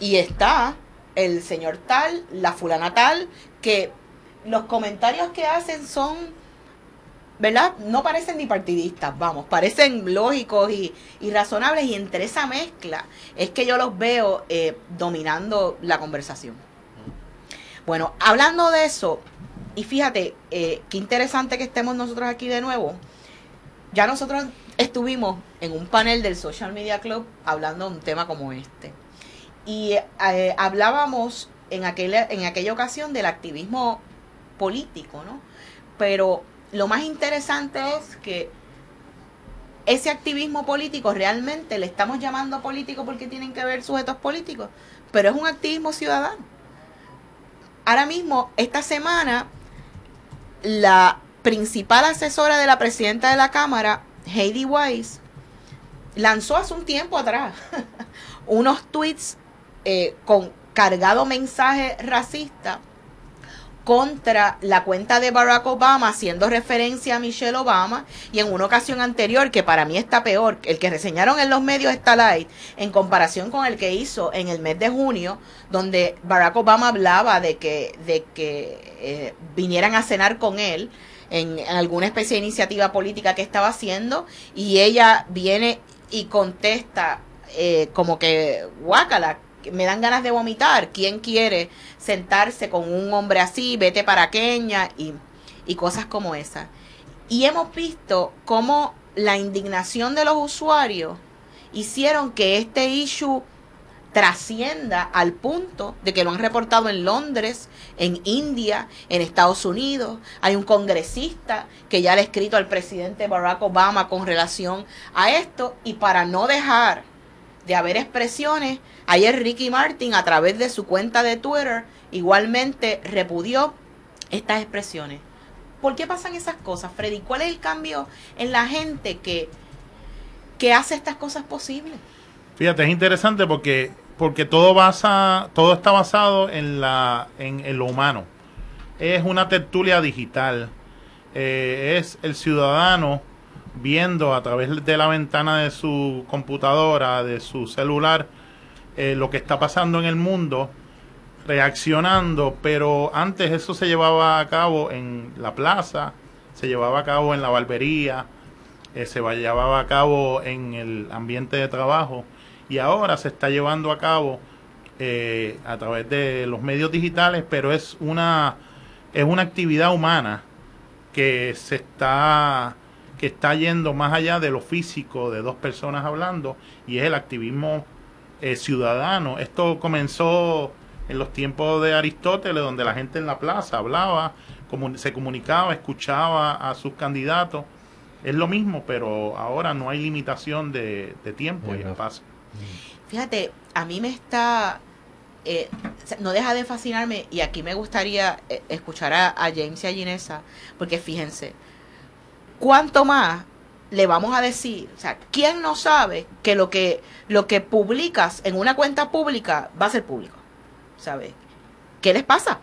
Y está el señor tal, la fulana tal, que los comentarios que hacen son, ¿verdad? No parecen ni partidistas, vamos, parecen lógicos y, y razonables y entre esa mezcla es que yo los veo eh, dominando la conversación. Bueno, hablando de eso, y fíjate, eh, qué interesante que estemos nosotros aquí de nuevo. Ya nosotros estuvimos en un panel del Social Media Club hablando de un tema como este. Y eh, hablábamos en aquella, en aquella ocasión del activismo político, ¿no? Pero lo más interesante es que ese activismo político realmente le estamos llamando político porque tienen que ver sujetos políticos, pero es un activismo ciudadano. Ahora mismo, esta semana, la principal asesora de la presidenta de la Cámara, Heidi Weiss, lanzó hace un tiempo atrás unos tweets eh, con cargado mensaje racista contra la cuenta de Barack Obama haciendo referencia a Michelle Obama y en una ocasión anterior que para mí está peor, el que reseñaron en los medios está light en comparación con el que hizo en el mes de junio donde Barack Obama hablaba de que de que eh, vinieran a cenar con él en, alguna especie de iniciativa política que estaba haciendo y ella viene y contesta eh, como que guácala me dan ganas de vomitar. ¿Quién quiere sentarse con un hombre así? Vete para Kenia y, y cosas como esas. Y hemos visto cómo la indignación de los usuarios hicieron que este issue trascienda al punto de que lo han reportado en Londres, en India, en Estados Unidos. Hay un congresista que ya le ha escrito al presidente Barack Obama con relación a esto y para no dejar de haber expresiones, ayer Ricky Martin a través de su cuenta de Twitter igualmente repudió estas expresiones. ¿Por qué pasan esas cosas, Freddy? ¿Cuál es el cambio en la gente que, que hace estas cosas posibles? Fíjate, es interesante porque porque todo basa todo está basado en la en, lo humano. Es una tertulia digital. Eh, es el ciudadano viendo a través de la ventana de su computadora, de su celular, eh, lo que está pasando en el mundo, reaccionando, pero antes eso se llevaba a cabo en la plaza, se llevaba a cabo en la barbería, eh, se llevaba a cabo en el ambiente de trabajo y ahora se está llevando a cabo eh, a través de los medios digitales, pero es una es una actividad humana que se está que está yendo más allá de lo físico de dos personas hablando y es el activismo eh, ciudadano. Esto comenzó en los tiempos de Aristóteles, donde la gente en la plaza hablaba, comu se comunicaba, escuchaba a sus candidatos. Es lo mismo, pero ahora no hay limitación de, de tiempo y espacio. Fíjate, a mí me está, eh, no deja de fascinarme y aquí me gustaría eh, escuchar a, James y a Ginesa, porque fíjense, ¿cuánto más le vamos a decir? O sea, ¿quién no sabe que lo que, lo que publicas en una cuenta pública va a ser público? ¿Sabes? ¿Qué les pasa?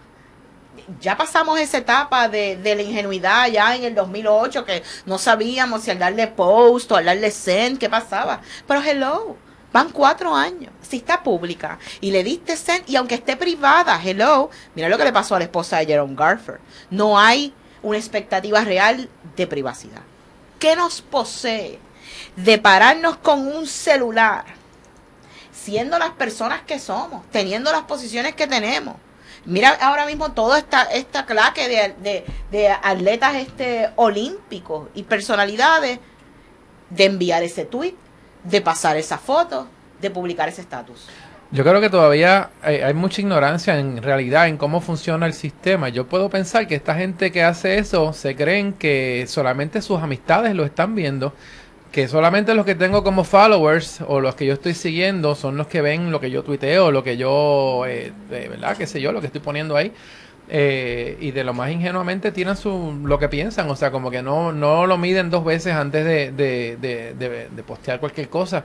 ya pasamos esa etapa de, de, la ingenuidad ya en el 2008 que no sabíamos si al darle post o al darle send qué pasaba. Pero hello, Van cuatro años. Si está pública y le diste send, y aunque esté privada, hello, mira lo que le pasó a la esposa de Jerome Garfer. No hay una expectativa real de privacidad. ¿Qué nos posee de pararnos con un celular, siendo las personas que somos, teniendo las posiciones que tenemos? Mira ahora mismo toda esta, esta claque de, de atletas este, olímpicos y personalidades de enviar ese tweet, de pasar esa foto, de publicar ese estatus. Yo creo que todavía hay, mucha ignorancia en realidad en cómo funciona el sistema. Yo puedo pensar que esta gente que hace eso se creen que solamente sus amistades lo están viendo, que solamente los que tengo como followers o los que yo estoy siguiendo son los que ven lo que yo tuiteo, lo que yo, eh, ¿verdad? ¿Qué sé yo? Lo que estoy poniendo ahí. Eh, y de lo más ingenuamente tienen su, lo que piensan, o sea, como que no, no lo miden dos veces antes de, de, postear cualquier cosa,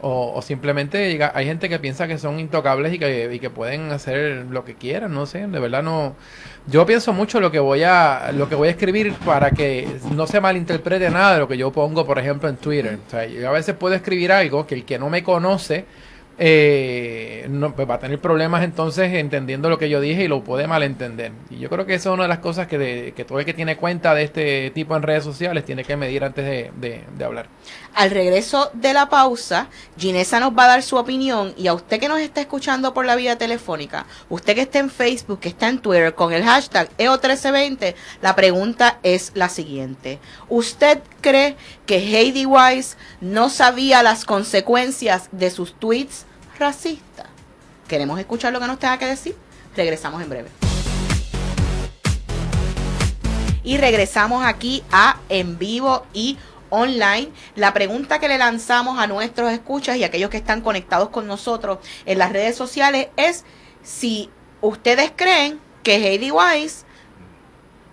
o, simplemente hay gente que piensa que son intocables y que, y que pueden hacer lo que quieran, no sé, de verdad no, yo pienso mucho lo que voy a, lo que voy a escribir para que no se malinterprete nada de lo que yo pongo, por ejemplo, en Twitter, o sea, yo a veces puedo escribir algo que el que no me conoce, eh, no, pues va a tener problemas entonces entendiendo lo que yo dije y lo puede malentender. Y yo creo que esa es una de las cosas que, que todo el que tiene cuenta de este tipo en redes sociales tiene que medir antes de, hablar. Al regreso de la pausa, Ginesa nos va a dar su opinión y a usted que nos está escuchando por la vía telefónica, usted que está en Facebook, que está en Twitter con el hashtag EO1320, la pregunta es la siguiente. ¿Usted cree que Heidi Weiss no sabía las consecuencias de sus tweets racistas? Queremos escuchar lo que nos tenga que decir. Regresamos en breve. Y regresamos aquí a en vivo y online. La pregunta que le lanzamos a nuestros escuchas y a aquellos que están conectados con nosotros en las redes sociales es si ustedes creen que Heidi Weiss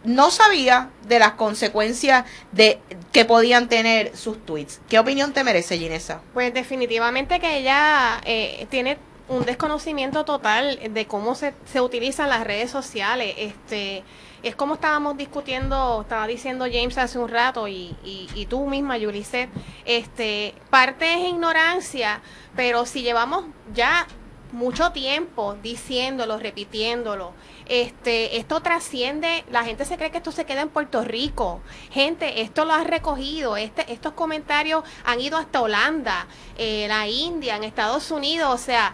no sabía de las consecuencias de que podían tener sus tweets. ¿Qué opinión te merece, Ginesa? Pues definitivamente que ella eh, tiene un desconocimiento total de cómo se, se utilizan las redes sociales. Este es como estábamos discutiendo, estaba diciendo James hace un rato y, tú misma, Yuliset, este, parte es ignorancia, pero si llevamos ya mucho tiempo diciéndolo, repitiéndolo. Este, esto trasciende, la gente se cree que esto se queda en Puerto Rico. Gente, esto lo ha recogido, este, estos comentarios han ido hasta Holanda, eh, la India, en Estados Unidos. O sea,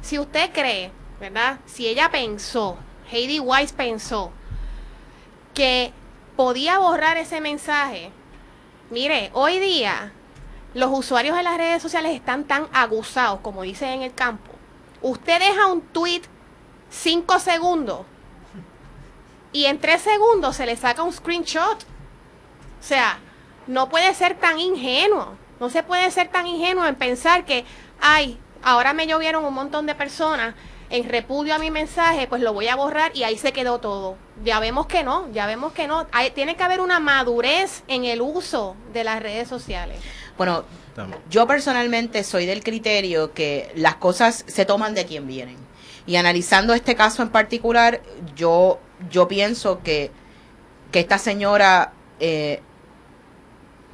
si usted cree, ¿verdad? Si ella pensó, Heidi Weiss pensó que podía borrar ese mensaje, mire, hoy día los usuarios de las redes sociales están tan aguzados, como dicen en el campo, Usted deja un tweet 5 segundos y en 3 segundos se le saca un screenshot. O sea, no puede ser tan ingenuo. No se puede ser tan ingenuo en pensar que, ay, ahora me llovieron un montón de personas en repudio a mi mensaje, pues lo voy a borrar y ahí se quedó todo. Ya vemos que no, ya vemos que no. tiene que haber una madurez en el uso de las redes sociales. Bueno, yo personalmente soy del criterio que las cosas se toman de quien vienen. Y analizando este caso en particular, yo, yo pienso que, que esta señora eh,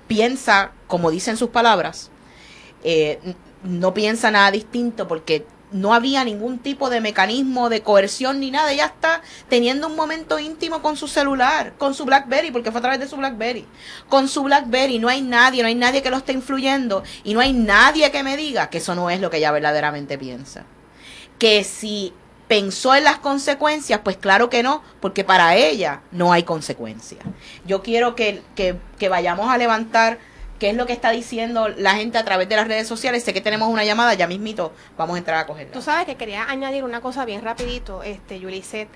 piensa, como dicen sus palabras, eh, no piensa nada distinto porque no había ningún tipo de mecanismo de coerción ni nada. Ella está teniendo un momento íntimo con su celular, con su BlackBerry, porque fue a través de su BlackBerry. Con su BlackBerry no hay nadie, no hay nadie que lo esté influyendo y no hay nadie que me diga que eso no es lo que ella verdaderamente piensa. Que si pensó en las consecuencias, pues claro que no, porque para ella no hay consecuencias. Yo quiero que, que, que vayamos a levantar qué es lo que está diciendo la gente a través de las redes sociales. Sé que tenemos una llamada, ya mismito vamos a entrar a cogerla. Tú sabes que quería añadir una cosa bien rapidito, este, Yuliset.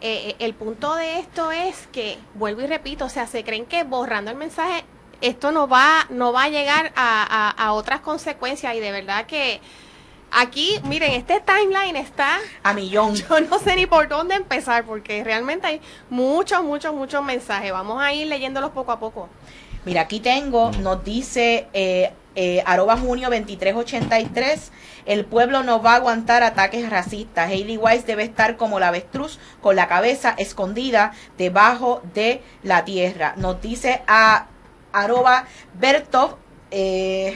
Eh, eh, el punto de esto es que, vuelvo y repito, o sea, se creen que borrando el mensaje esto no va, no va a llegar a, a, otras consecuencias y de verdad que aquí, miren, este timeline está a millón. Yo no sé ni por dónde empezar porque realmente hay muchos, muchos, muchos mensajes. Vamos a ir leyéndolos poco a poco. Mira, aquí tengo, nos dice eh, eh, arroba junio 2383, el pueblo no va a aguantar ataques racistas. Hailey Weiss debe estar como la avestruz con la cabeza escondida debajo de la tierra. Nos dice a arroba Bertov, eh,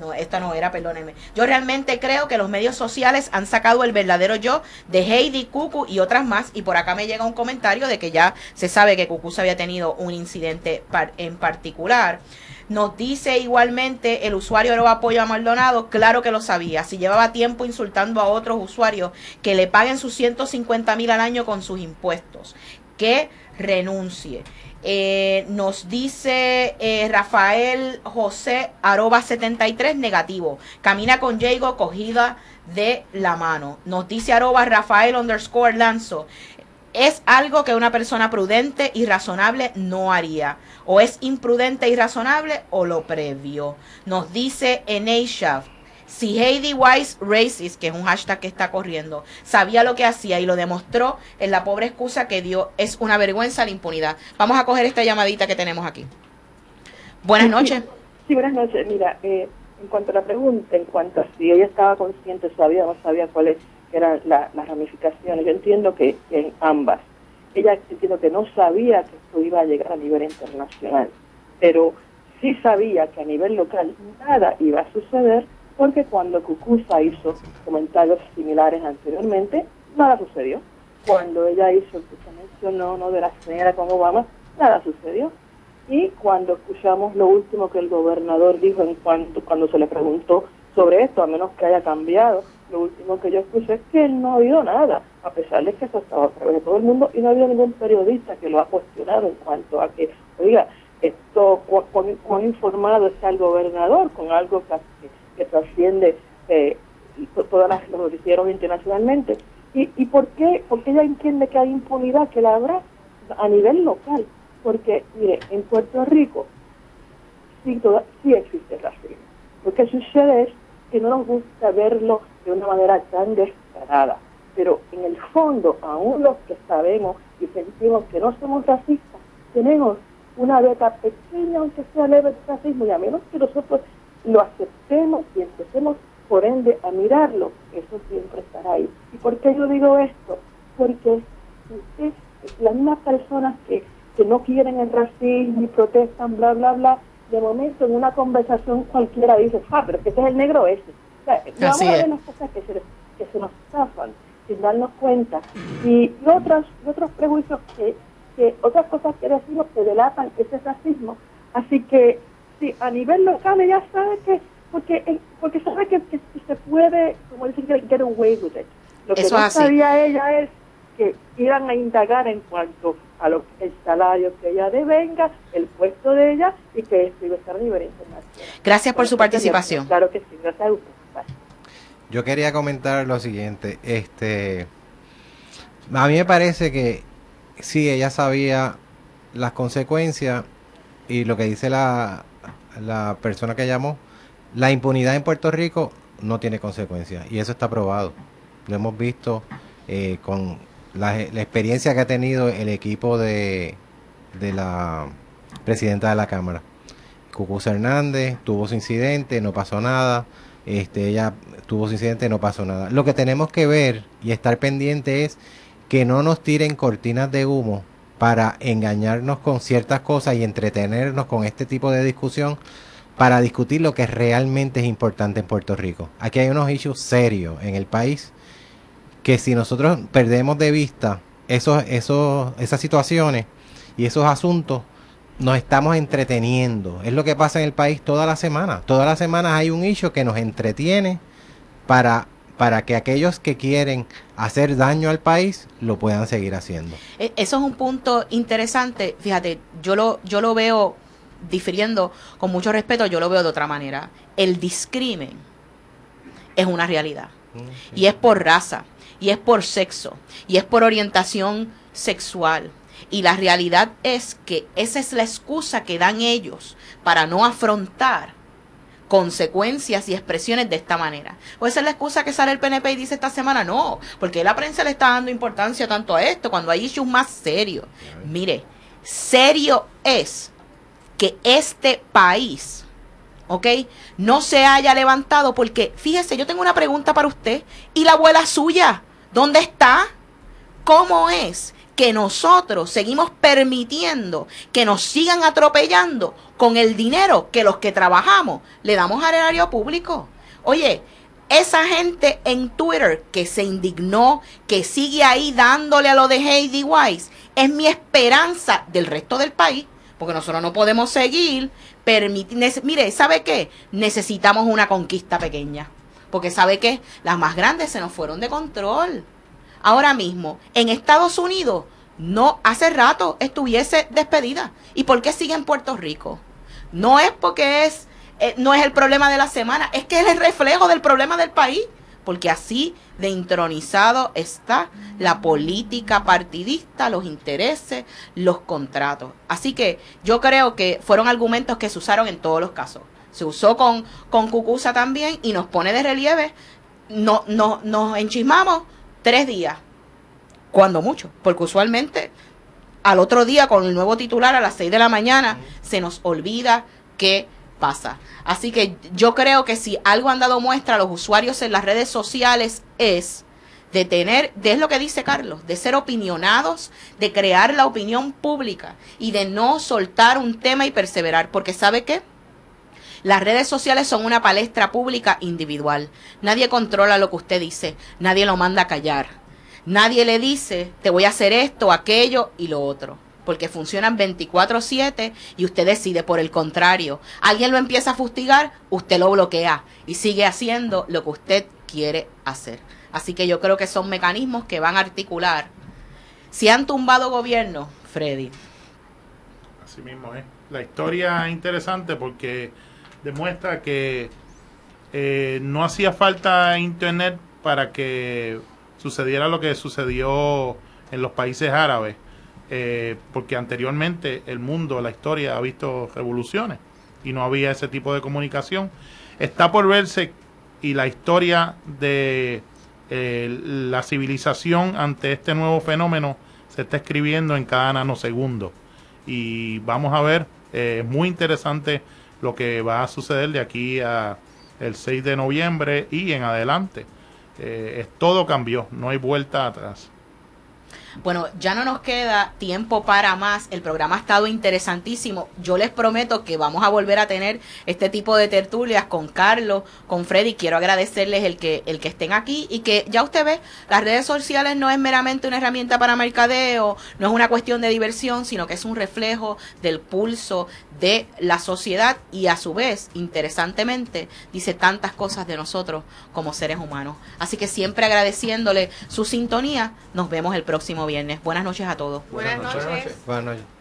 no, esta no era, perdóneme. Yo realmente creo que los medios sociales han sacado el verdadero yo de Heidi, Cucu y otras más. Y por acá me llega un comentario de que ya se sabe que Cucu se había tenido un incidente en particular. Nos dice igualmente el usuario de apoyo a Maldonado, claro que lo sabía. Si llevaba tiempo insultando a otros usuarios que le paguen sus 150 mil al año con sus impuestos, que renuncie. Eh, nos dice eh, Rafael José arroba 73 negativo. Camina con Diego cogida de la mano. Nos dice arroba Rafael underscore Lanzo. Es algo que una persona prudente y razonable no haría. O es imprudente y razonable o lo previo. Nos dice Eneisha si Heidi Weiss Racist, que es un hashtag que está corriendo, sabía lo que hacía y lo demostró en la pobre excusa que dio, es una vergüenza la impunidad. Vamos a coger esta llamadita que tenemos aquí. Buenas noches. Sí, buenas noches. Mira, eh, en cuanto a la pregunta, en cuanto a si ella estaba consciente, sabía o no sabía cuáles eran las ramificaciones, yo entiendo que, en ambas. Ella entiendo que no sabía que esto iba a llegar a nivel internacional, pero sí sabía que a nivel local nada iba a suceder porque cuando Cucusa hizo comentarios similares anteriormente, nada sucedió. Cuando ella hizo el que se mencionó ¿no? de la señora con Obama, nada sucedió. Y cuando escuchamos lo último que el gobernador dijo en cuanto cuando se le preguntó sobre esto, a menos que haya cambiado, lo último que yo escuché es que él no ha habido nada, a pesar de que eso estaba a través de todo el mundo y no ha habido ningún periodista que lo ha cuestionado en cuanto a que, oiga, esto, cuán, informado está el gobernador con algo que que trasciende eh, todas las noticieros internacionalmente. ¿Y, ¿Y por qué? Porque ella entiende que hay impunidad, que la habrá a nivel local. Porque, mire, en Puerto Rico sí, toda, sí existe racismo. Lo que sucede es que no nos gusta verlo de una manera tan descarada. Pero en el fondo, aún los que sabemos y sentimos que no somos racistas, tenemos una beta pequeña, aunque sea leve de racismo, y a menos que nosotros lo aceptemos y empecemos por ende a mirarlo, eso siempre estará ahí. ¿Y por qué yo digo esto? Porque las mismas personas que, que no quieren el racismo y protestan, bla, bla, bla, de momento en una conversación cualquiera dice, ah, pero que ese es el negro ese. O sea, vamos a ver las cosas que se, que se nos zafan sin darnos cuenta. Y, otros, otros prejuicios que, que, otras cosas que decimos que delatan ese racismo. Así que sí, a nivel local ella sabe que, porque, eh, porque sabe que, se puede, como dicen, get away with it. Lo que no sabía ella es que iban a indagar en cuanto a lo, el salario que ella devenga, el puesto de ella y que esto iba a estar internacional. Gracias por su participación. Claro que sí, gracias a usted. Yo quería comentar lo siguiente, este, a mí me parece que sí, ella sabía las consecuencias y lo que dice la, la persona que llamó, la impunidad en Puerto Rico no tiene consecuencias y eso está probado. Lo hemos visto eh, con la, experiencia que ha tenido el equipo de, de la presidenta de la Cámara. Cucuz Hernández tuvo su incidente, no pasó nada. Este, ella tuvo su incidente, no pasó nada. Lo que tenemos que ver y estar pendiente es que no nos tiren cortinas de humo para engañarnos con ciertas cosas y entretenernos con este tipo de discusión para discutir lo que realmente es importante en Puerto Rico. Aquí hay unos issues serios en el país que si nosotros perdemos de vista esos, esos, esas situaciones y esos asuntos, nos estamos entreteniendo. Es lo que pasa en el país toda la semana. Todas las semanas hay un issue que nos entretiene para para que aquellos que quieren hacer daño al país lo puedan seguir haciendo. E, eso es un punto interesante. Fíjate, yo lo, yo lo veo difiriendo con mucho respeto, yo lo veo de otra manera. El discrimen es una realidad. Mm, y es por raza, y es por sexo, y es por orientación sexual. Y la realidad es que esa es la excusa que dan ellos para no afrontar consecuencias y expresiones de esta manera. ¿Puede ser la excusa que sale el PNP y dice esta semana? No, porque la prensa le está dando importancia tanto a esto cuando hay issues más serios. Mire, serio es que este país, ¿ok? No se haya levantado porque, fíjese, yo tengo una pregunta para usted. ¿Y la abuela suya? ¿Dónde está? ¿Cómo es que nosotros seguimos permitiendo que nos sigan atropellando con el dinero que los que trabajamos le damos al erario público. Oye, esa gente en Twitter que se indignó, que sigue ahí dándole a lo de Heidi Weiss, es mi esperanza del resto del país, porque nosotros no podemos seguir permitiendo. Mire, ¿sabe qué? Necesitamos una conquista pequeña, porque ¿sabe qué? Las más grandes se nos fueron de control. Ahora mismo, en Estados Unidos, no hace rato estuviese despedida. ¿Y por qué sigue en Puerto Rico? No es porque es eh, no es el problema de la semana, es que es el reflejo del problema del país, porque así de intronizado está la política partidista, los intereses, los contratos. Así que yo creo que fueron argumentos que se usaron en todos los casos. Se usó con, con Cucusa también y nos pone de relieve, no, no, nos enchismamos tres días, cuando mucho, porque usualmente al otro día con el nuevo titular a las seis de la mañana se nos olvida que pasa. Así que yo creo que si algo han dado muestra a los usuarios en las redes sociales es de tener, de es lo que dice Carlos, de ser opinionados, de crear la opinión pública y de no soltar un tema y perseverar, porque ¿sabe qué? Las redes sociales son una palestra pública individual. Nadie controla lo que usted dice, nadie lo manda a callar. Nadie le dice, te voy a hacer esto, aquello y lo otro porque funcionan 24/7 y usted decide por el contrario. Alguien lo empieza a fustigar, usted lo bloquea y sigue haciendo lo que usted quiere hacer. Así que yo creo que son mecanismos que van a articular. Si han tumbado gobierno, Freddy. Así mismo es. La historia es interesante porque demuestra que eh, no hacía falta internet para que sucediera lo que sucedió en los países árabes eh, porque anteriormente el mundo, la historia ha visto revoluciones y no había ese tipo de comunicación. Está por verse y la historia de eh, la civilización ante este nuevo fenómeno se está escribiendo en cada nanosegundo. Y vamos a ver, es muy interesante lo que va a suceder de aquí a el 6 de noviembre y en adelante. todo cambió, no hay vuelta atrás. Bueno, ya no nos queda tiempo para más. El programa ha estado interesantísimo. Yo les prometo que vamos a volver a tener este tipo de tertulias con Carlos, con Freddy. Quiero agradecerles el que, el que estén aquí y que ya usted ve, las redes sociales no es meramente una herramienta para mercadeo, no es una cuestión de diversión, sino que es un reflejo del pulso de la sociedad y a su vez, interesantemente, dice tantas cosas de nosotros como seres humanos. Así que siempre agradeciéndole su sintonía, nos vemos el próximo viernes. Buenas noches a todos. Buenas, noches. Buenas noches.